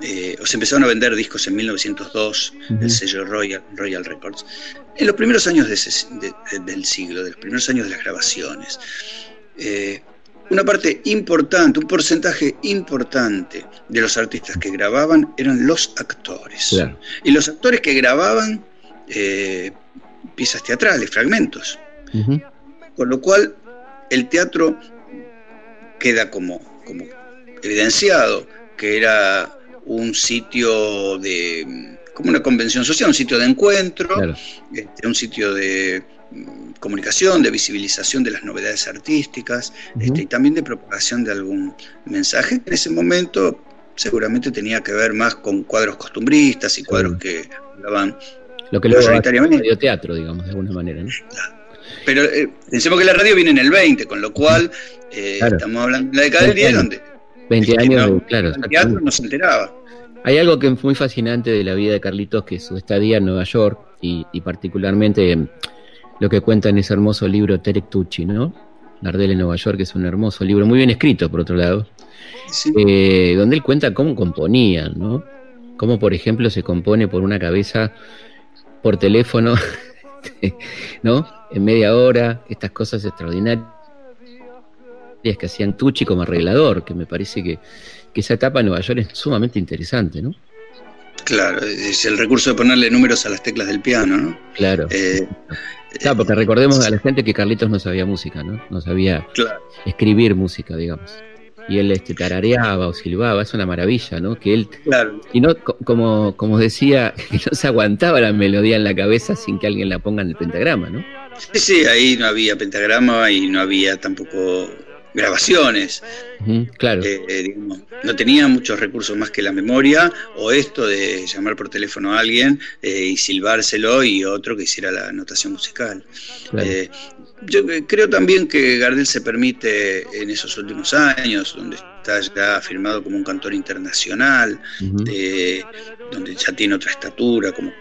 eh, o se empezaron a vender discos en 1902, el sello Royal, Royal Records, en los primeros años del siglo, de los primeros años de las grabaciones una parte importante, un porcentaje importante de los artistas que grababan eran los actores. Y los actores que grababan eh, piezas teatrales, fragmentos. Con lo cual el teatro queda como, como evidenciado que era un sitio de como una convención social, un sitio de encuentro, este, un sitio de, comunicación, de visibilización de las novedades artísticas este, y también de propagación de algún mensaje que en ese momento seguramente tenía que ver más con cuadros costumbristas y cuadros que hablaban lo que luego radio teatro, digamos, de alguna manera, ¿no? Pero eh, pensemos que la radio viene en el 20, con lo cual eh, estamos hablando de la década del 10, donde 20 años, claro. El teatro no se enteraba. Hay algo que es muy fascinante de la vida de Carlitos, que es su estadía en Nueva York y, particularmente lo que cuenta en ese hermoso libro Terek Tucci, ¿no? Gardel en Nueva York, que es un hermoso libro, muy bien escrito, por otro lado, eh, donde él cuenta cómo componían, ¿no? Cómo, por ejemplo, se compone por una cabeza por teléfono, ¿no? En media hora, estas cosas extraordinarias que hacían Tucci como arreglador, que me parece que, esa etapa en Nueva York es sumamente interesante, ¿no? Claro, es el recurso de ponerle números a las teclas del piano, ¿no? Claro. Eh, claro, porque recordemos a la gente que Carlitos no sabía música, ¿no? No sabía escribir música, digamos y él este, tarareaba o silbaba, es una maravilla, ¿no? Que él, claro. y no, como, como decía, que no se aguantaba la melodía en la cabeza sin que alguien la ponga en el pentagrama, ¿no? Sí, sí, ahí no había pentagrama y no había tampoco grabaciones. claro. Eh, eh, no tenía muchos recursos más que la memoria o esto de llamar por teléfono a alguien eh, y silbárselo y otro que hiciera la notación musical. yo creo también que Gardel se permite en esos últimos años, donde está ya firmado como un cantor internacional, donde ya tiene otra estatura, como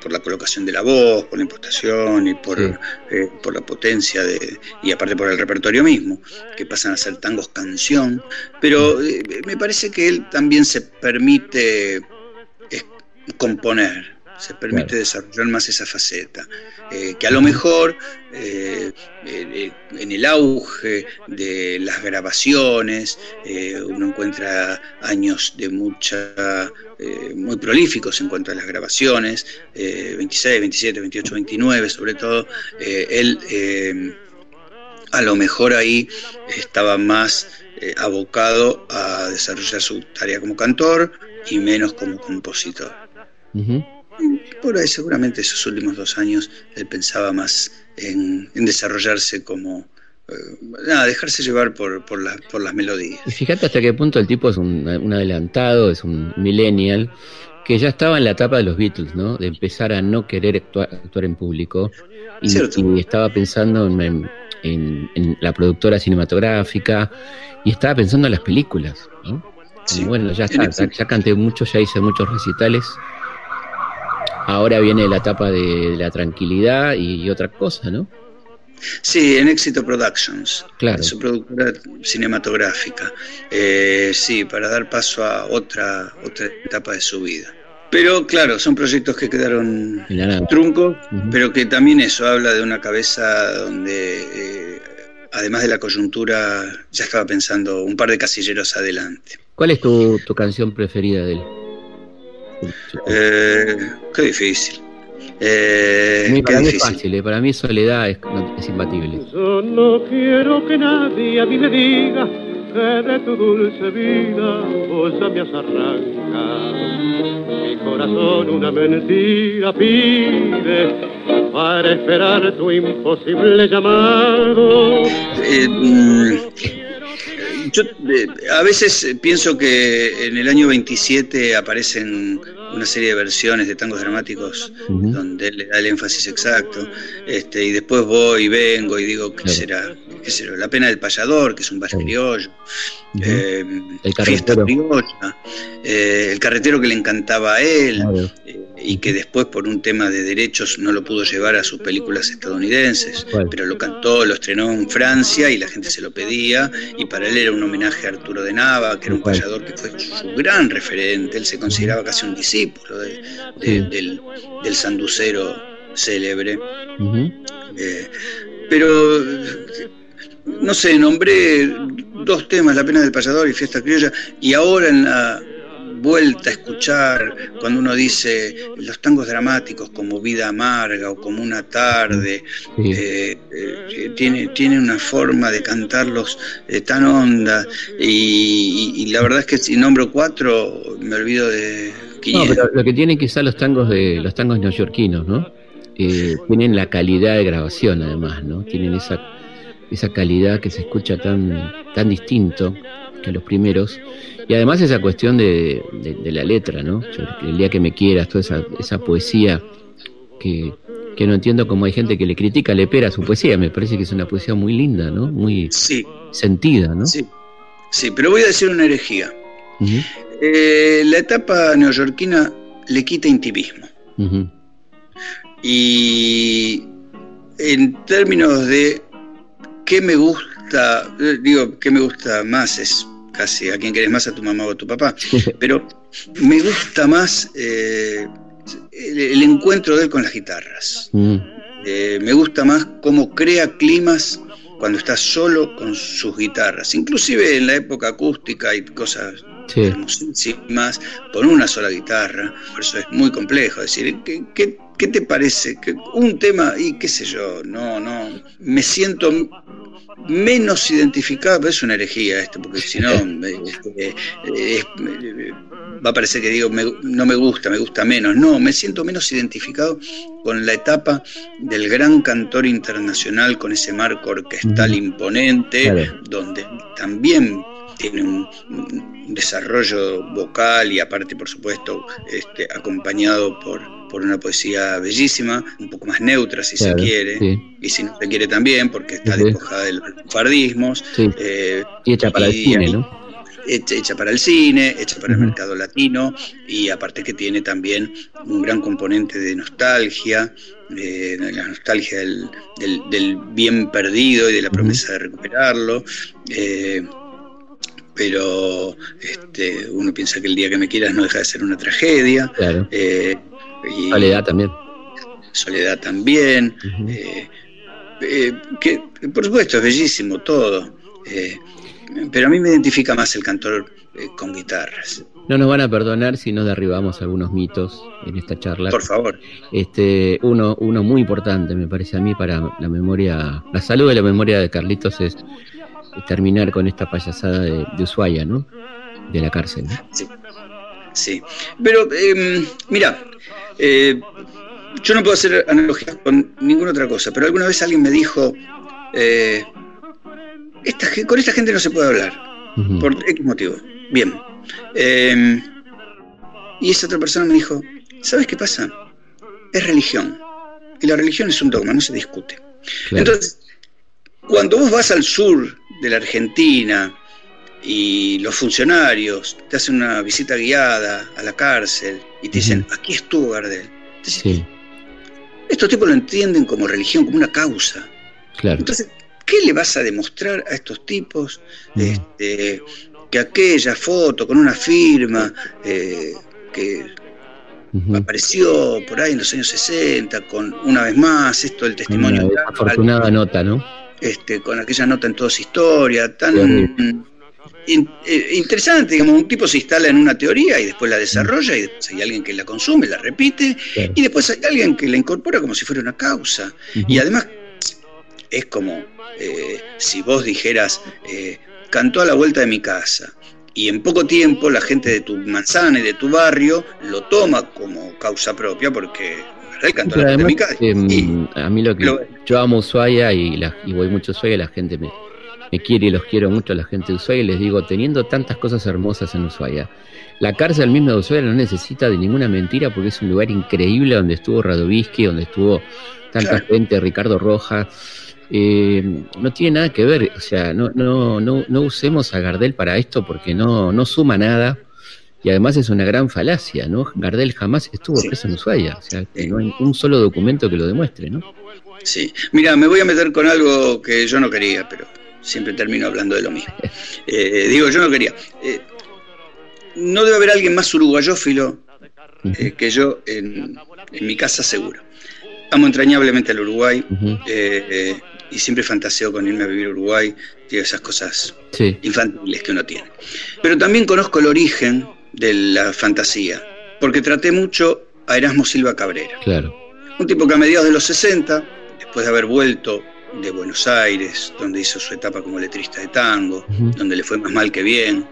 por la colocación de la voz, por la impostación y por, eh, por la potencia de, y aparte por el repertorio mismo, que pasan a ser tangos canción. Pero eh, me parece que él también se permite componer se permite desarrollar más esa faceta, eh, que a lo mejor eh, eh, en el auge de las grabaciones uno encuentra años de mucha, muy prolíficos en cuanto a las grabaciones, 26, 27, 28, 29 sobre todo, él a lo mejor ahí estaba más abocado a desarrollar su tarea como cantor y menos como compositor. Por ahí seguramente esos últimos dos años él pensaba más en, desarrollarse como, eh, nada, dejarse llevar por, por, por, las melodías. Y fíjate hasta qué punto el tipo es un, adelantado, es un millennial, que ya estaba en la etapa de los Beatles, ¿no? De empezar a no querer actuar, en público. Y, estaba pensando en, en, la productora cinematográfica y estaba pensando en las películas, ¿no? bueno, ya está, ya canté mucho, ya hice muchos recitales Ahora viene la etapa de la tranquilidad y, otra cosa, ¿no? Sí, en Éxito Productions, claro. su productora cinematográfica. Eh, sí, para dar paso a otra, otra etapa de su vida. Pero claro, son proyectos que quedaron truncos, pero que también eso habla de una cabeza donde, eh, además de la coyuntura, ya estaba pensando un par de casilleros adelante. ¿Cuál es tu, tu canción preferida de él? Eh, qué difícil. Eh, para mí es fácil, eh, para mí soledad es, es, imbatible. Yo no quiero que nadie a mí me diga que de tu dulce vida vos ya me has arrancado. Mi corazón una mentira pide para esperar tu imposible llamado. Eh, mm, yo eh, a veces pienso que en el año 27 aparecen una serie de versiones de tangos dramáticos donde él le da el énfasis exacto, este, y después voy y vengo y digo, ¿qué será? ¿Qué será? La pena del payador, que es un vals criollo, eh, fiesta criolla, eh, el carretero que le encantaba a él, y que después por un tema de derechos no lo pudo llevar a sus películas estadounidenses, pero lo cantó, lo estrenó en Francia y la gente se lo pedía y para él era un homenaje a Arturo de Nava, que era un payador que fue su gran referente, él se consideraba casi un discípulo del, sanducero célebre. Eh, pero no sé, nombré dos temas, La pena del payador y Fiesta Criolla, y ahora en la vuelta a escuchar cuando uno dice los tangos dramáticos como Vida Amarga o como Una Tarde, eh, eh, tiene, tiene una forma de cantarlos eh, tan honda y, la verdad es que si nombro cuatro me olvido de... No, pero lo que tienen quizá los tangos de los tangos neoyorquinos, ¿no? tienen la calidad de grabación además, ¿no? Tienen esa, esa calidad que se escucha tan, tan distinto que los primeros. Y además esa cuestión de, la letra, ¿no? el día que me quieras, toda esa, esa poesía que, que no entiendo cómo hay gente que le critica, le pera su poesía. Me parece que es una poesía muy linda, ¿no? Muy sentida, ¿no? Sí. sí, pero voy a decir una herejía. Eh, la etapa neoyorquina le quita intimismo. Y en términos de qué me gusta, eh, digo, qué me gusta más es casi a quién querés más, a tu mamá o a tu papá, pero me gusta más eh, el, encuentro de él con las guitarras. Mm. Eh, me gusta más cómo crea climas cuando está solo con sus guitarras. Inclusive en la época acústica hay cosas hermosísimas con una sola guitarra. Por eso es muy complejo decir, ¿qué, qué, te parece? un tema, y qué sé yo, no, no, me siento menos identificado, es una herejía esto, porque si no, eh, eh, va a parecer que digo, no me gusta, me gusta menos. No, me siento menos identificado con la etapa del gran cantor internacional, con ese marco orquestal imponente, donde también tiene un, desarrollo vocal y aparte, por supuesto, este, acompañado por, por una poesía bellísima, un poco más neutra si se quiere, y si no se quiere también, porque está despojada de los fardismos. Eh, y hecha para el cine, ¿no? hecha, para el cine, hecha para el mercado latino y aparte que tiene también un gran componente de nostalgia, de la nostalgia del, del, bien perdido y de la promesa de recuperarlo. Eh, pero este, uno piensa que el día que me quieras no deja de ser una tragedia. Eh, soledad también. Soledad también. Eh, que por supuesto es bellísimo todo. Pero a mí me identifica más el cantor eh, con guitarras. No nos van a perdonar si no derribamos algunos mitos en esta charla. Por favor. Este, uno, uno muy importante, me parece a mí, para la memoria, la salud de la memoria de Carlitos es, terminar con esta payasada de, Ushuaia, ¿no? De la cárcel. Sí. Sí. Pero, em, mira, eh, yo no puedo hacer analogías con ninguna otra cosa, pero alguna vez alguien me dijo, eh, con esta gente no se puede hablar, por X motivo. Bien. Em, y esa otra persona me dijo, ¿sabes qué pasa? Es religión. Y la religión es un dogma, no se discute. Entonces, cuando vos vas al sur de la Argentina y los funcionarios te hacen una visita guiada a la cárcel y te dicen, aquí estuvo Gardel. Estos tipos lo entienden como religión, como una causa. Claro. Entonces, ¿Qué le vas a demostrar a estos tipos este, que aquella foto con una firma eh, que apareció por ahí en los años 60, con una vez más esto del testimonio. Una afortunada nota, ¿no? Este, con aquella nota en toda su historia, tan eh, interesante, digamos, un tipo se instala en una teoría y después la desarrolla y después hay alguien que la consume, la repite y después hay alguien que la incorpora como si fuera una causa. Y además es como eh, si vos dijeras, eh, cantó a la vuelta de mi casa, y en poco tiempo la gente de tu manzana y de tu barrio lo toma como causa propia porque la. Em, a mí lo que yo amo Ushuaia y, y voy mucho a Ushuaia, la gente me, me quiere y los quiero mucho a la gente de Ushuaia y les digo, teniendo tantas cosas hermosas en Ushuaia, la cárcel misma de Ushuaia no necesita de ninguna mentira porque es un lugar increíble donde estuvo Radovisky, donde estuvo tanta gente, Ricardo Rojas, eh, no tiene nada que ver, o sea, no, no, no, no usemos a Gardel para esto porque no, no suma nada y además es una gran falacia, ¿no? Gardel jamás estuvo preso en Ushuaia, o sea, no hay un solo documento que lo demuestre, ¿no? Sí, mira, me voy a meter con algo que yo no quería, pero siempre termino hablando de lo mismo. Eh, digo, yo no quería. Eh, no debe haber alguien más uruguayófilo que yo en, mi casa seguro. Amo entrañablemente al Uruguay y siempre fantaseo con irme a vivir a Uruguay, y esas cosas infantiles que uno tiene. Pero también conozco el origen de la fantasía, porque traté mucho a Erasmo Silva Cabrera. Claro. Un tipo que a mediados de los 60, después de haber vuelto de Buenos Aires, donde hizo su etapa como letrista de tango, donde le fue más mal que bien,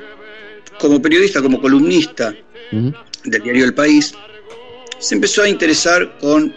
como periodista, como columnista del diario El País, se empezó a interesar con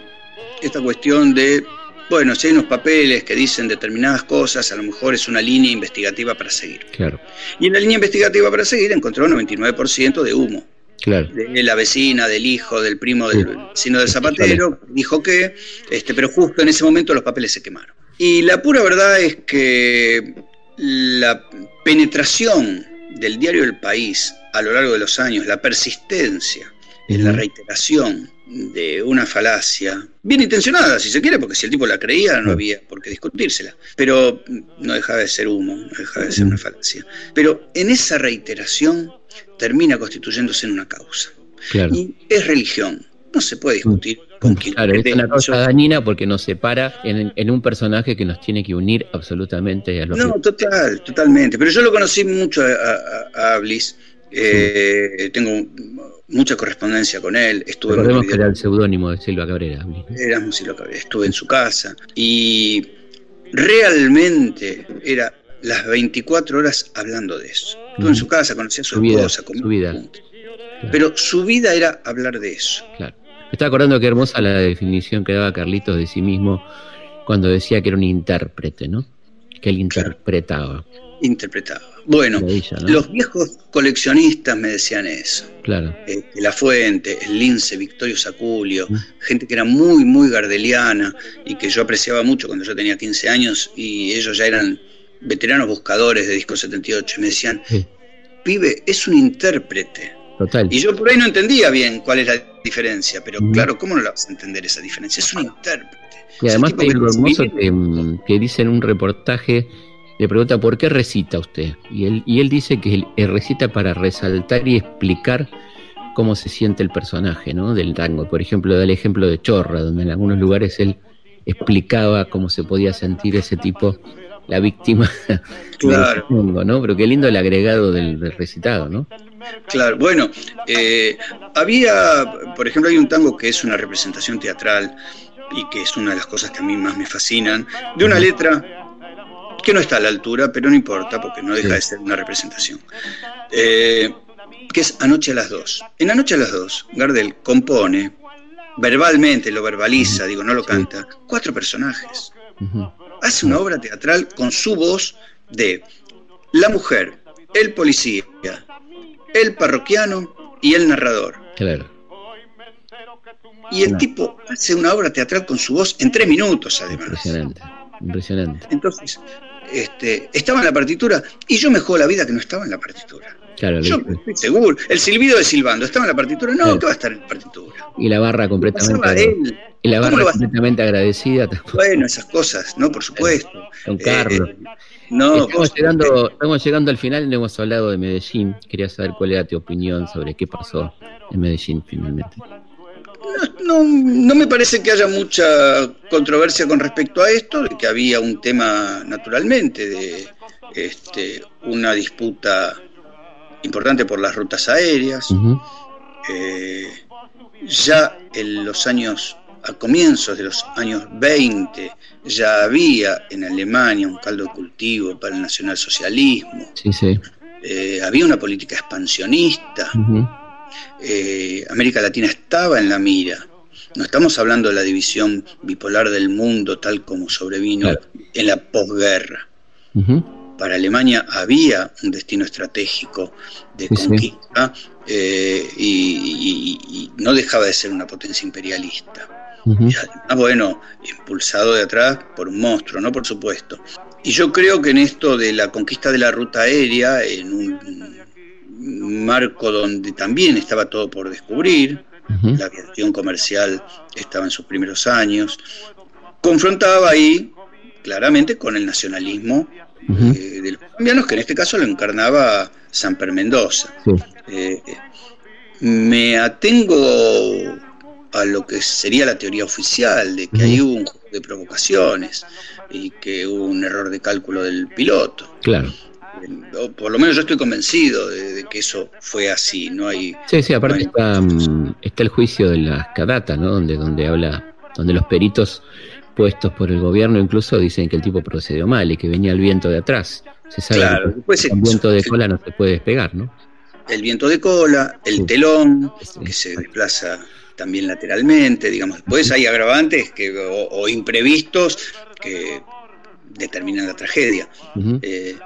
esta cuestión de, bueno, si hay unos papeles que dicen determinadas cosas, a lo mejor es una línea investigativa para seguir. Claro. Y en la línea investigativa para seguir encontró un 99% de humo. Claro. De la vecina, del hijo, del primo del vecino del zapatero, dijo que, este, pero justo en ese momento los papeles se quemaron. Y la pura verdad es que la penetración del diario El País a lo largo de los años, la persistencia en la reiteración de una falacia, bien intencionada si se quiere, porque si el tipo la creía no había por qué discutírsela, pero no dejaba de ser humo, no dejaba de ser una falacia. Pero en esa reiteración termina constituyéndose en una causa. Y es religión, no se puede discutir con quien Claro, es una cosa dañina porque nos separa en, un personaje que nos tiene que unir absolutamente a los No, total, totalmente. Pero yo lo conocí mucho a, a, Bliss. Eh, tengo mucha correspondencia con él. Estuve Recordemos que era el seudónimo de Silva Cabrera. Éramos Silva Cabrera. Estuve en su casa y realmente era las 24 horas hablando de eso. Estuve en su casa, conocía a su, esposa, su vida. Pero su vida era hablar de eso. Claro. Me estaba acordando qué hermosa la definición que daba Carlitos de sí mismo cuando decía que era un intérprete, ¿no? Que él interpretaba. Interpretaba. Bueno, los viejos coleccionistas me decían eso. Claro. Este, la Fuente, el Lince, Victorio Saculio, mm. gente que era muy, muy gardeliana y que yo apreciaba mucho cuando yo tenía 15 años y ellos ya eran veteranos buscadores de Disco 78. Me decían, pibe, es un intérprete. Total. Y yo por ahí no entendía bien cuál es la diferencia, pero mm. claro, ¿cómo no la vas a entender esa diferencia? Es un intérprete. Y además hay algo hermoso que, mm, que dice en un reportaje le pregunta por qué recita usted. Y él, y él dice que él recita para resaltar y explicar cómo se siente el personaje ¿no? del tango. Por ejemplo, da el ejemplo de Chorra, donde en algunos lugares él explicaba cómo se podía sentir ese tipo, la víctima claro. del tango, ¿no? Pero qué lindo el agregado del, recitado, ¿no? Claro, bueno, eh, había, por ejemplo, hay un tango que es una representación teatral y que es una de las cosas que a mí más me fascinan, de una letra que no está a la altura, pero no importa porque no deja de ser una representación. Eh, que es Anoche a las dos. En Anoche a las dos, Gardel compone, verbalmente lo verbaliza, digo, no lo canta, cuatro personajes. Hace una obra teatral con su voz de la mujer, el policía, el parroquiano y el narrador. Claro. Y el tipo hace una obra teatral con su voz en tres minutos, además. Impresionante, impresionante. Entonces, este, estaba en la partitura y yo me juego la vida que no estaba en la partitura. Claro, yo estoy seguro. El silbido de silbando, ¿estaba en la partitura? No, que va a estar en la partitura. Y la barra completamente, y la barra completamente agradecida. Bueno, esas cosas, ¿no? Por supuesto. Carlos. Eh, no, estamos, llegando, estamos llegando al final y no hemos hablado de Medellín. Quería saber cuál era tu opinión sobre qué pasó en Medellín finalmente. No, no, me parece que haya mucha controversia con respecto a esto, de que había un tema naturalmente de este, una disputa importante por las rutas aéreas. Eh, ya en los años, a comienzos de los años 20, ya había en Alemania un caldo de cultivo para el nacionalsocialismo. Sí, sí. Eh, había una política expansionista. Eh, América Latina estaba en la mira. No estamos hablando de la división bipolar del mundo tal como sobrevino en la posguerra. Para Alemania había un destino estratégico de conquista eh, y, no dejaba de ser una potencia imperialista. bueno, impulsado de atrás por un monstruo, ¿no? Por supuesto. Y yo creo que en esto de la conquista de la ruta aérea, en un marco donde también estaba todo por descubrir, la aviación comercial estaba en sus primeros años, confrontaba ahí claramente con el nacionalismo eh, de los colombianos, que en este caso lo encarnaba Samper Mendoza. Eh, me atengo a lo que sería la teoría oficial, de que ahí hubo un juego de provocaciones y que hubo un error de cálculo del piloto. Claro por lo menos yo estoy convencido de, que eso fue así, no hay... Sí, sí, aparte mm, está, el juicio de las cadata, ¿no? Donde, donde habla, donde los peritos puestos por el gobierno incluso dicen que el tipo procedió mal y que venía el viento de atrás. Se sabe claro, que el viento de cola no se puede despegar, ¿no? El viento de cola, el telón, que se desplaza también lateralmente, digamos. Después hay agravantes que, o, imprevistos que determinan la tragedia. Eh,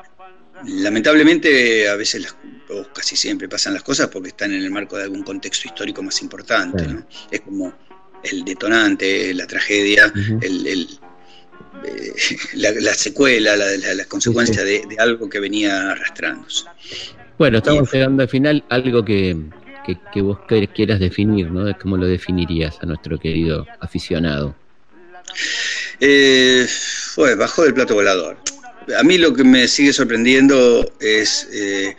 lamentablemente, a veces, o casi siempre pasan las cosas porque están en el marco de algún contexto histórico más importante. Es como el detonante, la tragedia, el, eh, la, secuela, la, consecuencia De, algo que venía arrastrándose. Bueno, estamos llegando al final, algo que, vos quieras definir, ¿no? ¿Cómo lo definirías a nuestro querido aficionado? Eh, fue bajo del plato volador. A mí lo que me sigue sorprendiendo es eh,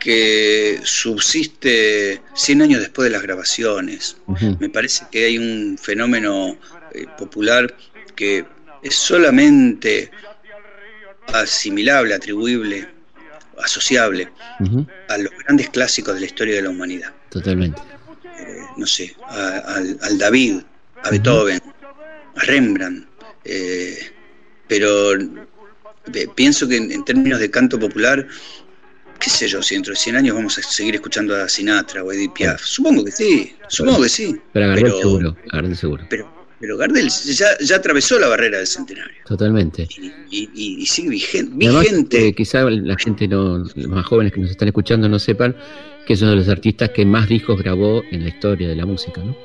que subsiste 100 años después de las grabaciones. Me parece que hay un fenómeno eh, popular que es solamente asimilable, atribuible, asociable a los grandes clásicos de la historia de la humanidad. Totalmente. Eh, no sé, al, David, a Beethoven, a Rembrandt, eh, pero pienso que en, términos de canto popular qué sé yo, si dentro de 100 años vamos a seguir escuchando a Sinatra o Edith Piaf. Supongo que sí, supongo que sí. Pero Gardel seguro, Gardel seguro. Pero, Gardel ya, atravesó la barrera del centenario. Totalmente. Y, sigue vigente. vigente. Eh, quizá la gente, no, los más jóvenes que nos están escuchando no sepan que es uno de los artistas que más discos grabó en la historia de la música, ¿no?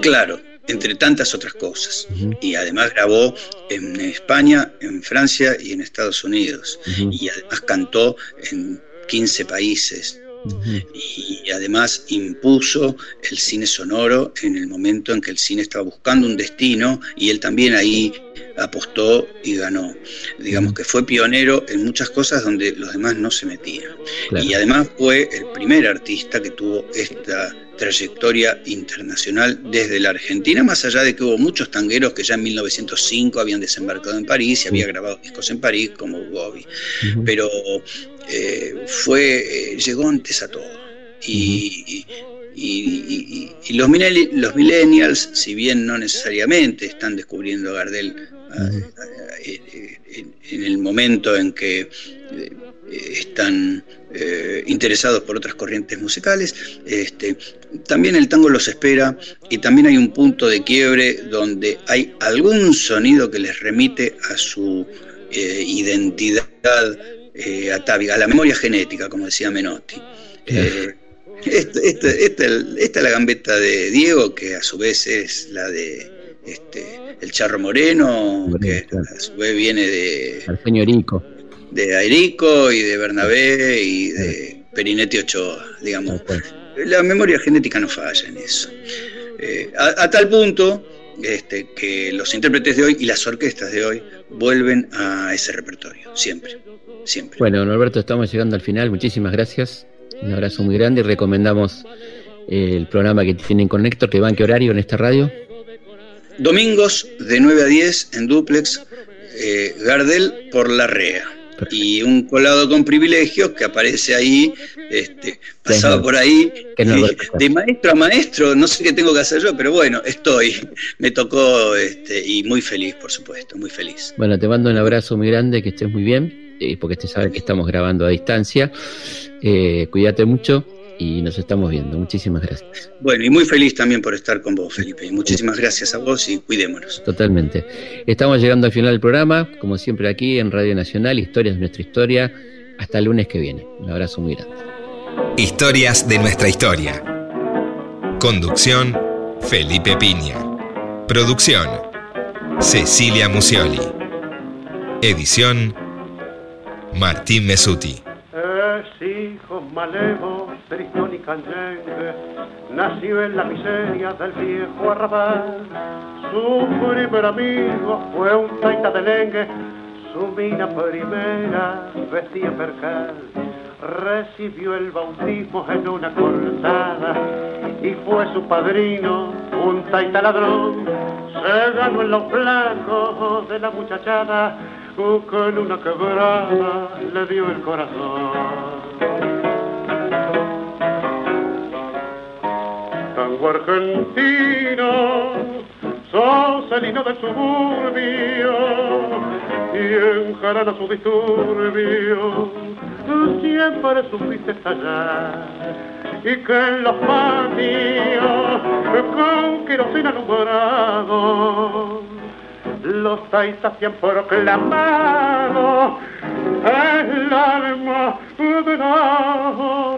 Claro, entre tantas otras cosas. Y además grabó en España, en Francia y en Estados Unidos. Y además cantó en 15 países. Y además impuso el cine sonoro en el momento en que el cine estaba buscando un destino y él también ahí apostó y ganó. Digamos que fue pionero en muchas cosas donde los demás no se metían. Y además fue el primer artista que tuvo esta trayectoria internacional desde la Argentina, más allá de que hubo muchos tangueros que ya en 1905 habían desembarcado en París y habían grabado discos en París, como Bobby. Pero eh, fue, eh, llegó antes a todo. Y, los, los millennials, si bien no necesariamente están descubriendo a Gardel eh, en el momento en que están eh, interesados por otras corrientes musicales. Este, también el tango los espera y también hay un punto de quiebre donde hay algún sonido que les remite a su eh, identidad eh, atávica, a la memoria genética, como decía Menotti. Esta, es la gambeta de Diego, que a su vez es la de este, el Charro Moreno, que a su vez viene de... Al señorico de Airico y de Bernabé y de Perinetti Ochoa, digamos. La memoria genética no falla en eso. Eh, a, tal punto este, que los intérpretes de hoy y las orquestas de hoy vuelven a ese repertorio, siempre, siempre. Bueno, Norberto, estamos llegando al final. Muchísimas gracias. Un abrazo muy grande y recomendamos eh, el programa que tienen con Héctor, que va en qué horario en esta radio. Domingos de 9 a 10 en Duplex, eh, Gardel por la REA y un colado con privilegios que aparece ahí, este, pasaba por ahí, de maestro a maestro, no sé qué tengo que hacer yo, pero bueno, estoy, me tocó este, y muy feliz, por supuesto, muy feliz. Bueno, te mando un abrazo muy grande, que estés muy bien, eh, porque te sabe que estamos grabando a distancia, eh, cuídate mucho y nos estamos viendo. Muchísimas gracias. Bueno, y muy feliz también por estar con vos, Felipe. Muchísimas gracias a vos y cuidémonos. Totalmente. Estamos llegando al final del programa, como siempre aquí en Radio Nacional, Historias de nuestra historia. Hasta el lunes que viene. Un abrazo muy grande. Historias de nuestra historia. Conducción, Felipe Piña. Producción, Cecilia Musioli. Edición, Martín Mesuti. Es hijo malevo tristón y canyengue, nació en la miseria del viejo arrabal. Su primer amigo fue un taita de lengue, su mina primera vestía percal. Recibió el bautismo en una cortada y fue su padrino un taita ladrón. Se ganó en los blancos de la muchachada, con una quebrada le dio el corazón. argentino, sos el hino del suburbio y enjarana su disturbio, siempre supiste estallar y que en los patios con querosena alumbrado los seis hacían proclamado el alma de la